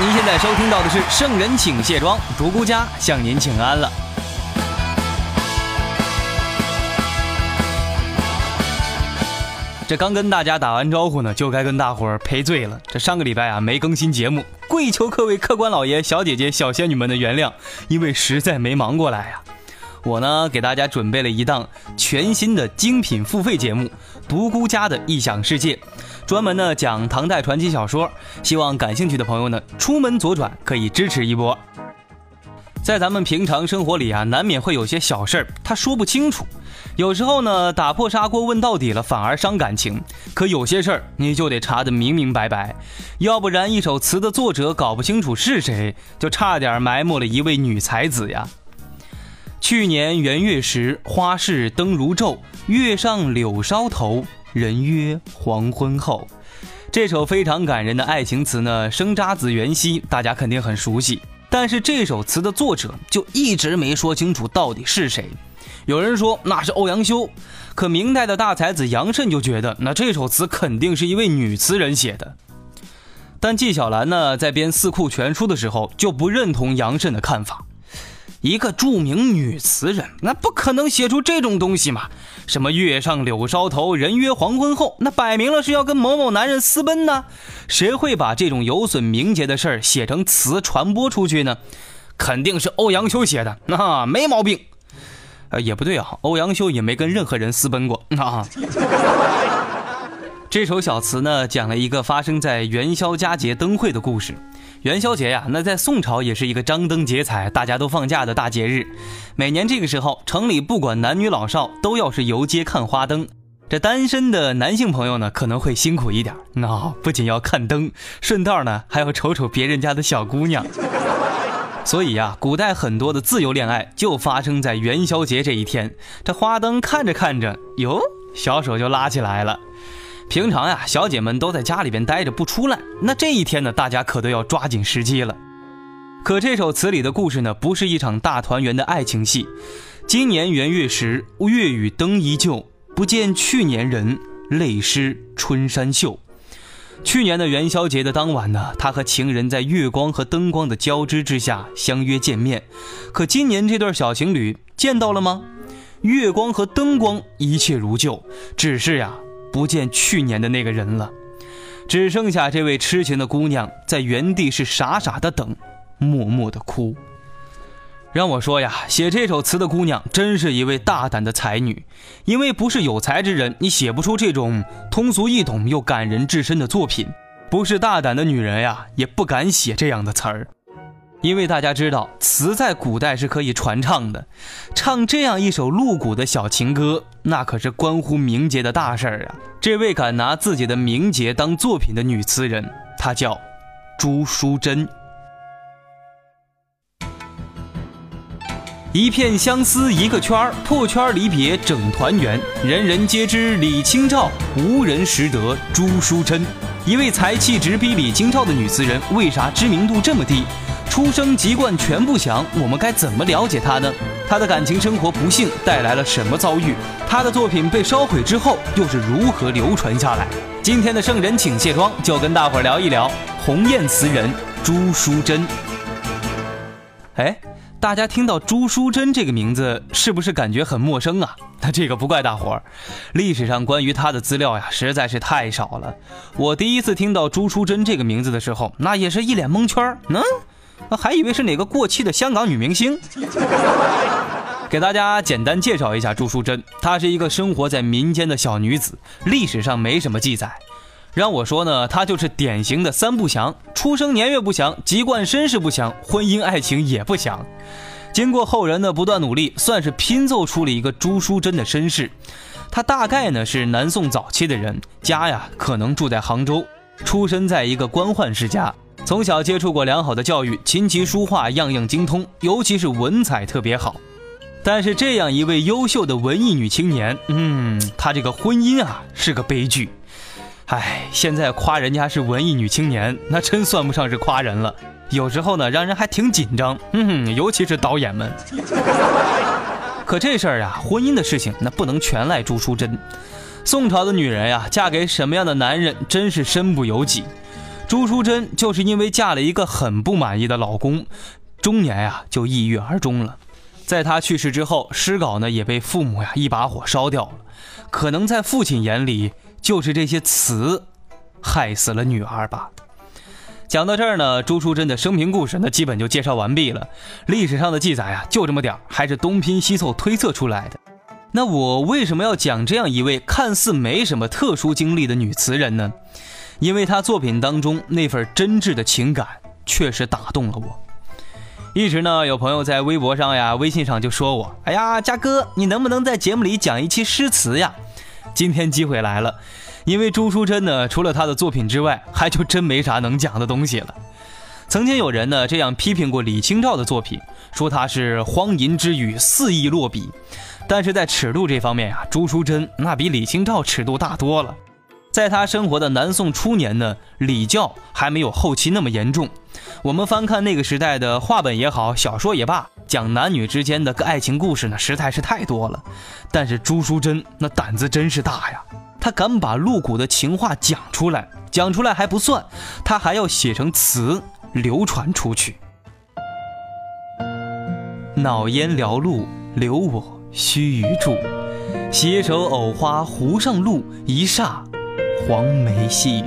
您现在收听到的是《圣人请卸妆》，独孤家向您请安了。这刚跟大家打完招呼呢，就该跟大伙儿赔罪了。这上个礼拜啊没更新节目，跪求各位客官老爷、小姐姐、小仙女们的原谅，因为实在没忙过来呀。我呢给大家准备了一档全新的精品付费节目《独孤家的异想世界》。专门呢讲唐代传奇小说，希望感兴趣的朋友呢出门左转可以支持一波。在咱们平常生活里啊，难免会有些小事儿他说不清楚，有时候呢打破砂锅问到底了反而伤感情。可有些事儿你就得查得明明白白，要不然一首词的作者搞不清楚是谁，就差点埋没了一位女才子呀。去年元月时，花市灯如昼，月上柳梢头。人约黄昏后，这首非常感人的爱情词呢，生渣子元夕，大家肯定很熟悉。但是这首词的作者就一直没说清楚到底是谁。有人说那是欧阳修，可明代的大才子杨慎就觉得那这首词肯定是一位女词人写的。但纪晓岚呢，在编《四库全书》的时候就不认同杨慎的看法。一个著名女词人，那不可能写出这种东西嘛？什么月上柳梢头，人约黄昏后，那摆明了是要跟某某男人私奔呢？谁会把这种有损名节的事儿写成词传播出去呢？肯定是欧阳修写的，那没毛病。呃，也不对啊，欧阳修也没跟任何人私奔过啊。这首小词呢，讲了一个发生在元宵佳节灯会的故事。元宵节呀，那在宋朝也是一个张灯结彩、大家都放假的大节日。每年这个时候，城里不管男女老少，都要是游街看花灯。这单身的男性朋友呢，可能会辛苦一点，那不仅要看灯，顺道呢还要瞅瞅别人家的小姑娘。所以呀，古代很多的自由恋爱就发生在元宵节这一天。这花灯看着看着，哟，小手就拉起来了。平常呀，小姐们都在家里边待着不出来。那这一天呢，大家可都要抓紧时机了。可这首词里的故事呢，不是一场大团圆的爱情戏。今年元月时，月与灯依旧，不见去年人，泪湿春衫袖。去年的元宵节的当晚呢，他和情人在月光和灯光的交织之下相约见面。可今年这对小情侣见到了吗？月光和灯光一切如旧，只是呀。不见去年的那个人了，只剩下这位痴情的姑娘在原地是傻傻的等，默默的哭。让我说呀，写这首词的姑娘真是一位大胆的才女，因为不是有才之人，你写不出这种通俗易懂又感人至深的作品；不是大胆的女人呀，也不敢写这样的词儿。因为大家知道，词在古代是可以传唱的，唱这样一首露骨的小情歌，那可是关乎名节的大事儿啊！这位敢拿自己的名节当作品的女词人，她叫朱淑珍。一片相思一个圈儿，破圈离别整团圆。人人皆知李清照，无人识得朱淑珍。一位才气直逼李清照的女词人，为啥知名度这么低？出生籍贯全不详，我们该怎么了解她呢？她的感情生活不幸带来了什么遭遇？她的作品被烧毁之后又是如何流传下来？今天的圣人请卸妆，就跟大伙儿聊一聊鸿雁词人朱淑珍。哎，大家听到朱淑珍这个名字，是不是感觉很陌生啊？那这个不怪大伙儿，历史上关于她的资料呀，实在是太少了。我第一次听到朱淑珍这个名字的时候，那也是一脸蒙圈儿。嗯。还以为是哪个过气的香港女明星。给大家简单介绍一下朱淑珍，她是一个生活在民间的小女子，历史上没什么记载。让我说呢，她就是典型的三不祥：出生年月不详，籍贯身世不详，婚姻爱情也不详。经过后人的不断努力，算是拼凑出了一个朱淑珍的身世。她大概呢是南宋早期的人，家呀可能住在杭州，出身在一个官宦世家，从小接触过良好的教育，琴棋书画样样精通，尤其是文采特别好。但是这样一位优秀的文艺女青年，嗯，她这个婚姻啊是个悲剧。哎，现在夸人家是文艺女青年，那真算不上是夸人了。有时候呢，让人还挺紧张。嗯，尤其是导演们。可这事儿啊，婚姻的事情，那不能全赖朱淑珍。宋朝的女人呀，嫁给什么样的男人，真是身不由己。朱淑珍就是因为嫁了一个很不满意的老公，中年呀就抑郁而终了。在他去世之后，诗稿呢也被父母呀一把火烧掉了。可能在父亲眼里，就是这些词害死了女儿吧。讲到这儿呢，朱淑珍的生平故事呢基本就介绍完毕了。历史上的记载啊就这么点儿，还是东拼西凑推测出来的。那我为什么要讲这样一位看似没什么特殊经历的女词人呢？因为他作品当中那份真挚的情感确实打动了我。一直呢，有朋友在微博上呀、微信上就说我：“哎呀，嘉哥，你能不能在节目里讲一期诗词呀？”今天机会来了，因为朱淑珍呢，除了她的作品之外，还就真没啥能讲的东西了。曾经有人呢这样批评过李清照的作品，说她是荒淫之语，肆意落笔。但是在尺度这方面呀，朱淑珍那比李清照尺度大多了。在他生活的南宋初年呢，礼教还没有后期那么严重。我们翻看那个时代的话本也好，小说也罢，讲男女之间的爱情故事呢，实在是太多了。但是朱淑珍那胆子真是大呀，她敢把露骨的情话讲出来，讲出来还不算，她还要写成词流传出去。脑烟缭露，留我须臾住，携手藕花湖上路，一霎黄梅细雨。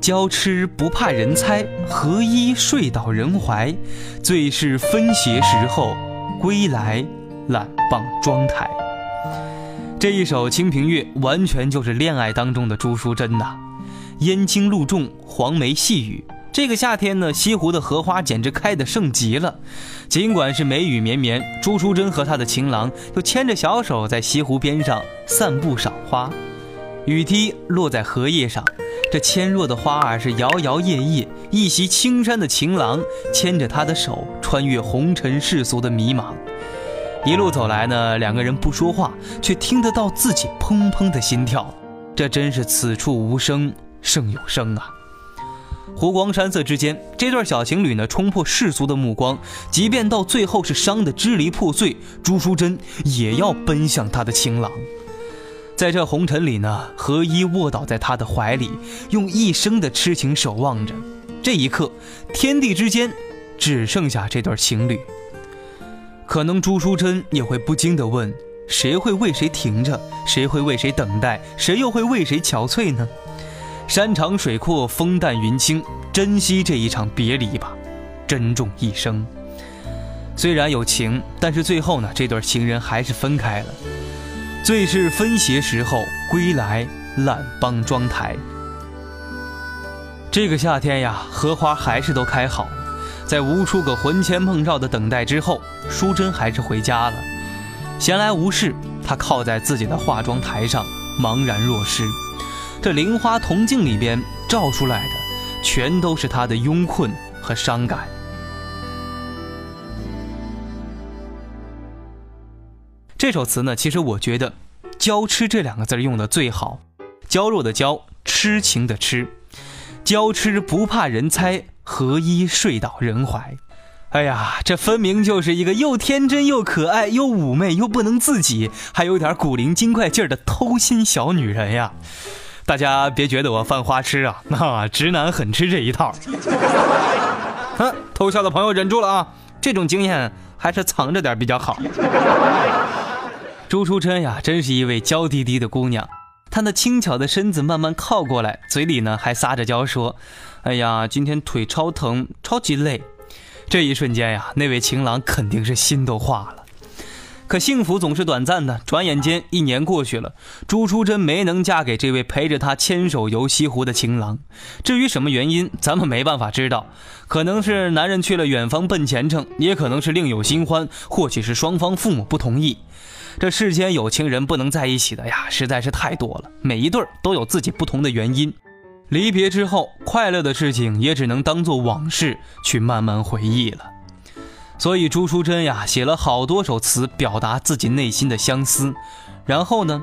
娇痴不怕人猜，何依睡倒人怀？最是分斜时候，归来懒傍妆台。这一首《清平乐》完全就是恋爱当中的朱淑珍呐。烟青露重，黄梅细雨。这个夏天呢，西湖的荷花简直开得盛极了。尽管是梅雨绵绵，朱淑珍和她的情郎又牵着小手在西湖边上散步赏花。雨滴落在荷叶上。这纤弱的花儿是摇摇曳曳，一袭青衫的情郎牵着她的手，穿越红尘世俗的迷茫。一路走来呢，两个人不说话，却听得到自己砰砰的心跳。这真是此处无声胜有声啊！湖光山色之间，这对小情侣呢，冲破世俗的目光，即便到最后是伤得支离破碎，朱淑珍也要奔向她的情郎。在这红尘里呢，何一卧倒在他的怀里，用一生的痴情守望着。这一刻，天地之间只剩下这对情侣。可能朱淑珍也会不禁地问：谁会为谁停着？谁会为谁等待？谁又会为谁憔悴呢？山长水阔，风淡云轻，珍惜这一场别离吧，珍重一生。虽然有情，但是最后呢，这对情人还是分开了。最是分斜时候，归来懒傍妆台。这个夏天呀，荷花还是都开好。在无数个魂牵梦绕的等待之后，淑珍还是回家了。闲来无事，她靠在自己的化妆台上，茫然若失。这菱花铜镜里边照出来的，全都是她的慵困和伤感。这首词呢，其实我觉得“娇痴”这两个字用的最好，“娇弱”的“娇”，痴情的“痴”，“娇痴不怕人猜，何依睡倒人怀。”哎呀，这分明就是一个又天真又可爱又妩媚又不能自己，还有点古灵精怪劲儿的偷心小女人呀！大家别觉得我犯花痴啊，那直男很吃这一套。哼，偷笑的朋友忍住了啊，这种经验还是藏着点比较好。朱淑珍呀，真是一位娇滴滴的姑娘。她那轻巧的身子慢慢靠过来，嘴里呢还撒着娇说：“哎呀，今天腿超疼，超级累。”这一瞬间呀，那位情郎肯定是心都化了。可幸福总是短暂的，转眼间一年过去了，朱淑珍没能嫁给这位陪着她牵手游西湖的情郎。至于什么原因，咱们没办法知道，可能是男人去了远方奔前程，也可能是另有新欢，或许是双方父母不同意。这世间有情人不能在一起的呀，实在是太多了。每一对都有自己不同的原因。离别之后，快乐的事情也只能当做往事去慢慢回忆了。所以朱淑珍呀，写了好多首词表达自己内心的相思，然后呢，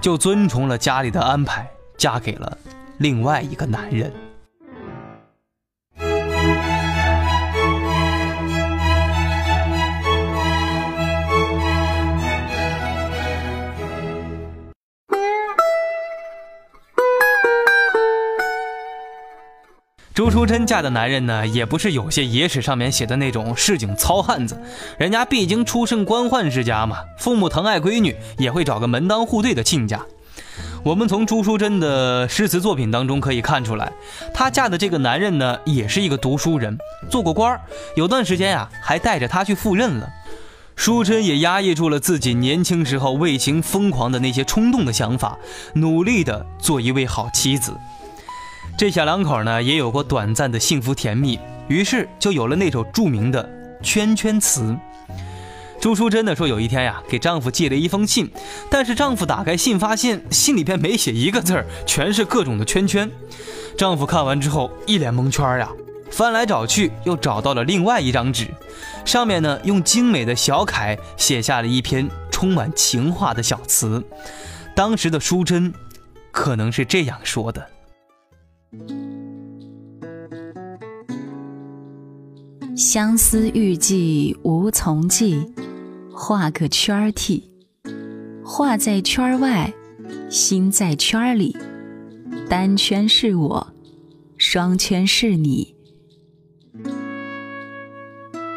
就遵从了家里的安排，嫁给了另外一个男人。朱淑珍嫁的男人呢，也不是有些野史上面写的那种市井糙汉子，人家毕竟出身官宦之家嘛，父母疼爱闺女，也会找个门当户对的亲家。我们从朱淑珍的诗词作品当中可以看出来，她嫁的这个男人呢，也是一个读书人，做过官儿，有段时间呀，还带着她去赴任了。淑珍也压抑住了自己年轻时候为情疯狂的那些冲动的想法，努力的做一位好妻子。这小两口呢，也有过短暂的幸福甜蜜，于是就有了那首著名的《圈圈词》。朱淑珍呢说，有一天呀，给丈夫寄了一封信，但是丈夫打开信，发现信里边没写一个字儿，全是各种的圈圈。丈夫看完之后一脸蒙圈呀，翻来找去又找到了另外一张纸，上面呢用精美的小楷写下了一篇充满情话的小词。当时的淑珍，可能是这样说的。相思欲寄无从寄，画个圈儿替。画在圈儿外，心在圈儿里。单圈是我，双圈是你。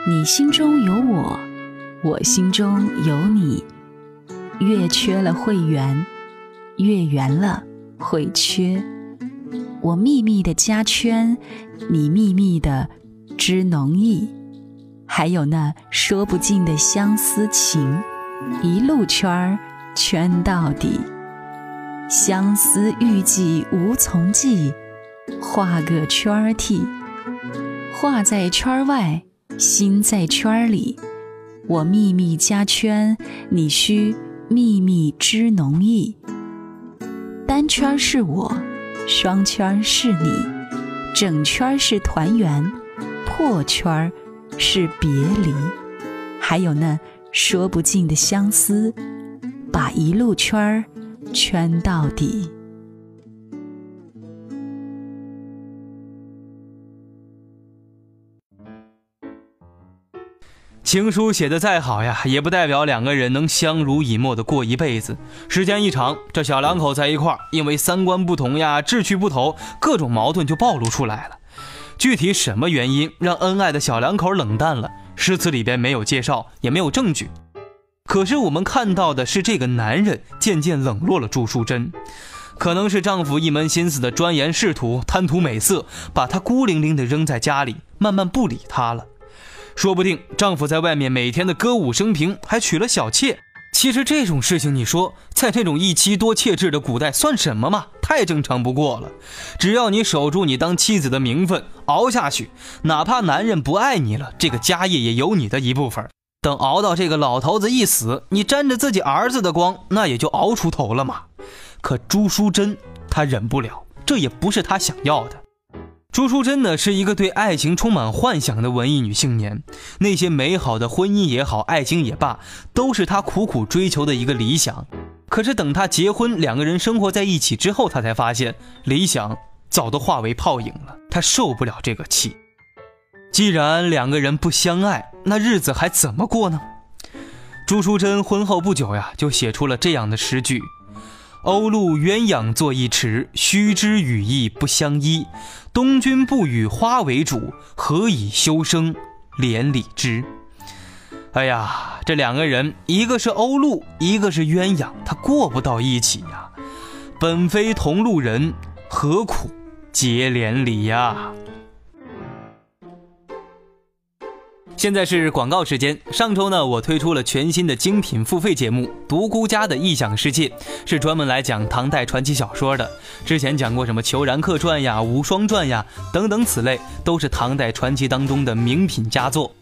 你心中有我，我心中有你。月缺了会圆，月圆了会缺。我秘密的加圈，你秘密的知浓意，还有那说不尽的相思情，一路圈儿圈到底。相思欲寄无从寄，画个圈儿替。画在圈儿外，心在圈儿里。我秘密加圈，你需秘密知浓意。单圈是我。双圈是你，整圈是团圆，破圈是别离，还有那说不尽的相思，把一路圈圈到底。情书写的再好呀，也不代表两个人能相濡以沫的过一辈子。时间一长，这小两口在一块儿，因为三观不同呀，志趣不同，各种矛盾就暴露出来了。具体什么原因让恩爱的小两口冷淡了？诗词里边没有介绍，也没有证据。可是我们看到的是，这个男人渐渐冷落了朱淑珍，可能是丈夫一门心思的钻研仕途，贪图美色，把她孤零零的扔在家里，慢慢不理她了。说不定丈夫在外面每天的歌舞升平，还娶了小妾。其实这种事情，你说在这种一妻多妾制的古代算什么嘛？太正常不过了。只要你守住你当妻子的名分，熬下去，哪怕男人不爱你了，这个家业也有你的一部分。等熬到这个老头子一死，你沾着自己儿子的光，那也就熬出头了嘛。可朱淑珍她忍不了，这也不是她想要的。朱淑珍呢，是一个对爱情充满幻想的文艺女青年。那些美好的婚姻也好，爱情也罢，都是她苦苦追求的一个理想。可是等她结婚，两个人生活在一起之后，她才发现理想早都化为泡影了。她受不了这个气。既然两个人不相爱，那日子还怎么过呢？朱淑珍婚后不久呀，就写出了这样的诗句。鸥鹭鸳鸯坐一池，须知羽翼不相依。东君不与花为主，何以修生连理枝？哎呀，这两个人，一个是鸥鹭，一个是鸳鸯，他过不到一起呀。本非同路人，何苦结连理呀？现在是广告时间。上周呢，我推出了全新的精品付费节目《独孤家的异想世界》，是专门来讲唐代传奇小说的。之前讲过什么《裘然客传》呀、《无双传》呀等等，此类都是唐代传奇当中的名品佳作。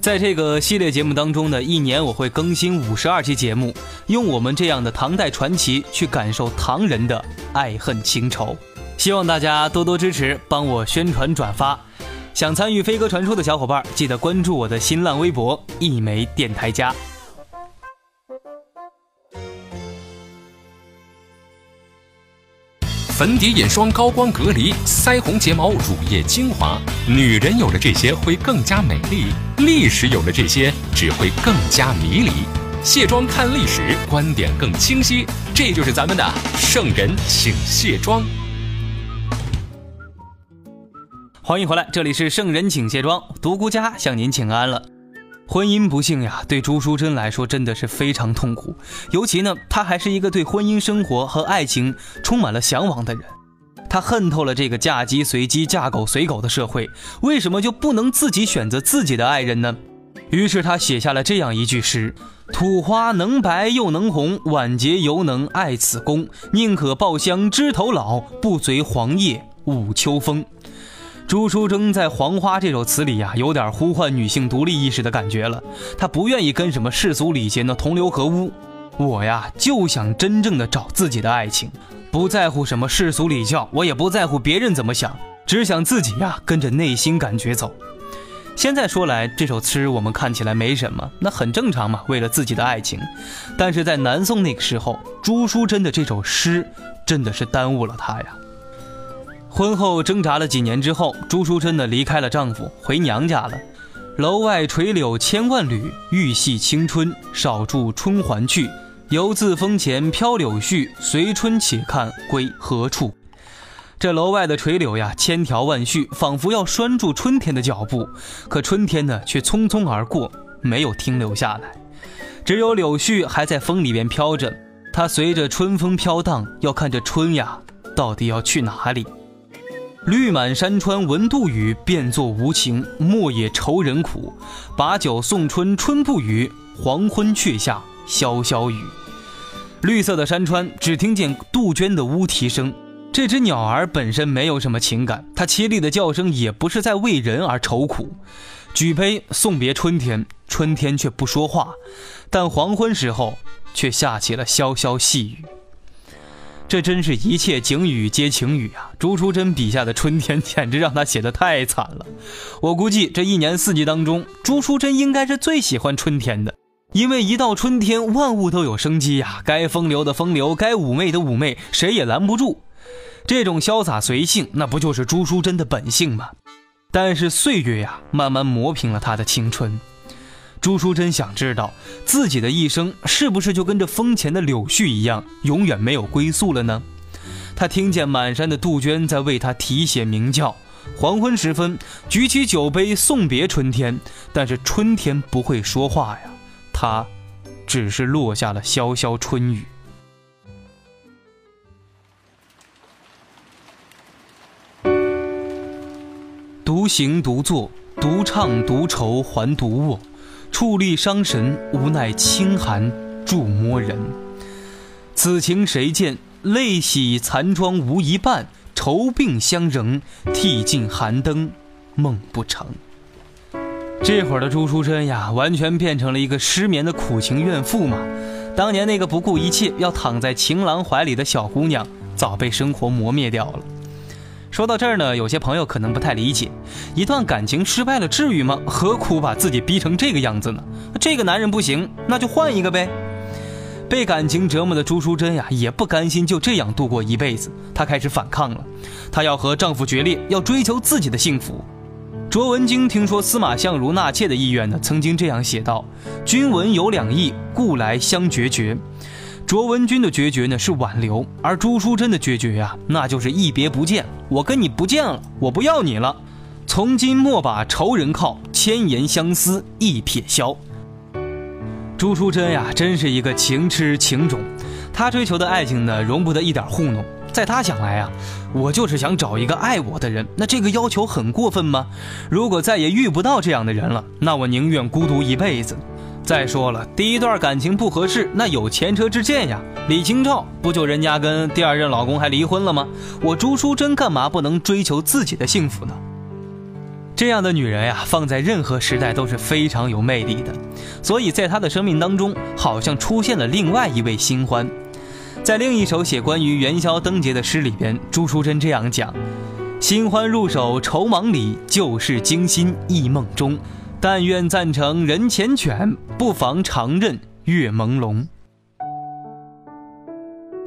在这个系列节目当中呢，一年我会更新五十二期节目，用我们这样的唐代传奇去感受唐人的爱恨情仇。希望大家多多支持，帮我宣传转发。想参与飞鸽传书的小伙伴，记得关注我的新浪微博“一枚电台家”。粉底、眼霜、高光隔离、腮红、睫毛、乳液、精华，女人有了这些会更加美丽；历史有了这些只会更加迷离。卸妆看历史，观点更清晰。这就是咱们的圣人请卸妆。欢迎回来，这里是圣人请卸妆，独孤家向您请安了。婚姻不幸呀，对朱淑珍来说真的是非常痛苦。尤其呢，她还是一个对婚姻生活和爱情充满了向往的人。她恨透了这个嫁鸡随鸡、嫁狗随狗的社会，为什么就不能自己选择自己的爱人呢？于是她写下了这样一句诗：“土花能白又能红，晚节犹能爱此宫。宁可抱香枝头老，不随黄叶舞秋风。”朱淑珍在《黄花》这首词里呀，有点呼唤女性独立意识的感觉了。她不愿意跟什么世俗礼节呢同流合污。我呀，就想真正的找自己的爱情，不在乎什么世俗礼教，我也不在乎别人怎么想，只想自己呀跟着内心感觉走。现在说来，这首词我们看起来没什么，那很正常嘛，为了自己的爱情。但是在南宋那个时候，朱淑珍的这首诗真的是耽误了她呀。婚后挣扎了几年之后，朱淑珍呢离开了丈夫，回娘家了。楼外垂柳千万缕，玉系青春少住春还去。犹自风前飘柳絮，随春且看归何处。这楼外的垂柳呀，千条万绪，仿佛要拴住春天的脚步。可春天呢，却匆匆而过，没有停留下来。只有柳絮还在风里边飘着，它随着春风飘荡，要看这春呀，到底要去哪里。绿满山川闻杜宇，变作无情。莫也愁人苦，把酒送春春不语，黄昏却下潇潇雨。绿色的山川，只听见杜鹃的乌啼声。这只鸟儿本身没有什么情感，它凄厉的叫声也不是在为人而愁苦。举杯送别春天，春天却不说话，但黄昏时候却下起了潇潇细雨。这真是一切景语皆情语啊！朱淑珍笔下的春天简直让他写的太惨了。我估计这一年四季当中，朱淑珍应该是最喜欢春天的，因为一到春天，万物都有生机呀，该风流的风流，该妩媚的妩媚，谁也拦不住。这种潇洒随性，那不就是朱淑珍的本性吗？但是岁月呀，慢慢磨平了她的青春。朱淑珍想知道自己的一生是不是就跟这风前的柳絮一样，永远没有归宿了呢？她听见满山的杜鹃在为她啼血鸣叫。黄昏时分，举起酒杯送别春天，但是春天不会说话呀，它只是落下了潇潇春雨。独行独坐，独唱独愁还独卧。矗立伤神，无奈清寒注摸人。此情谁见？泪洗残妆无一半，愁鬓相仍，涕尽寒灯梦不成。这会儿的朱淑珍呀，完全变成了一个失眠的苦情怨妇嘛。当年那个不顾一切要躺在情郎怀里的小姑娘，早被生活磨灭掉了。说到这儿呢，有些朋友可能不太理解，一段感情失败了至于吗？何苦把自己逼成这个样子呢？这个男人不行，那就换一个呗。被感情折磨的朱淑珍呀，也不甘心就这样度过一辈子，她开始反抗了。她要和丈夫决裂，要追求自己的幸福。卓文君听说司马相如纳妾的意愿呢，曾经这样写道：“君闻有两意，故来相决绝。”卓文君的决绝呢是挽留，而朱淑珍的决绝呀，那就是一别不见。我跟你不见了，我不要你了。从今莫把仇人靠，千言相思一撇消。朱淑珍呀，真是一个情痴情种。她追求的爱情呢，容不得一点糊弄。在她想来啊，我就是想找一个爱我的人。那这个要求很过分吗？如果再也遇不到这样的人了，那我宁愿孤独一辈子。再说了，第一段感情不合适，那有前车之鉴呀。李清照不就人家跟第二任老公还离婚了吗？我朱淑珍干嘛不能追求自己的幸福呢？这样的女人呀，放在任何时代都是非常有魅力的，所以在她的生命当中，好像出现了另外一位新欢。在另一首写关于元宵灯节的诗里边，朱淑珍这样讲：“新欢入手愁忙里，旧事惊心忆梦中。但愿暂成人前犬，不妨长任月朦胧。”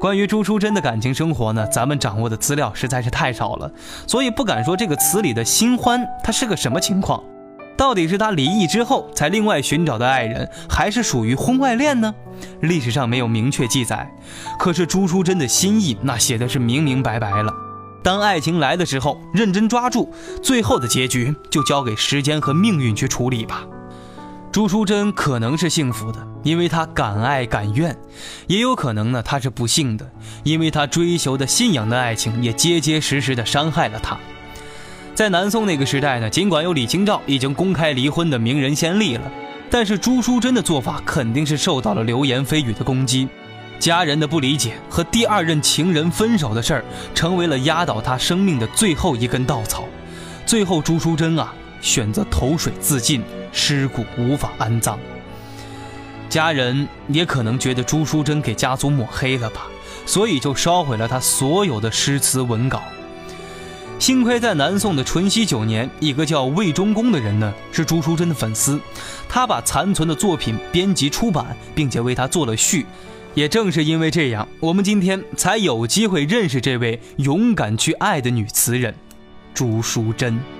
关于朱淑珍的感情生活呢，咱们掌握的资料实在是太少了，所以不敢说这个词里的新欢他是个什么情况，到底是他离异之后才另外寻找的爱人，还是属于婚外恋呢？历史上没有明确记载。可是朱淑珍的心意那写的是明明白白了，当爱情来的时候，认真抓住，最后的结局就交给时间和命运去处理吧。朱淑珍可能是幸福的，因为她敢爱敢怨；也有可能呢，她是不幸的，因为她追求的信仰的爱情也结结实实的伤害了她。在南宋那个时代呢，尽管有李清照已经公开离婚的名人先例了，但是朱淑珍的做法肯定是受到了流言蜚语的攻击，家人的不理解和第二任情人分手的事儿，成为了压倒他生命的最后一根稻草。最后，朱淑珍啊，选择投水自尽。尸骨无法安葬，家人也可能觉得朱淑珍给家族抹黑了吧，所以就烧毁了他所有的诗词文稿。幸亏在南宋的淳熙九年，一个叫魏忠公的人呢是朱淑珍的粉丝，他把残存的作品编辑出版，并且为他做了序。也正是因为这样，我们今天才有机会认识这位勇敢去爱的女词人，朱淑珍。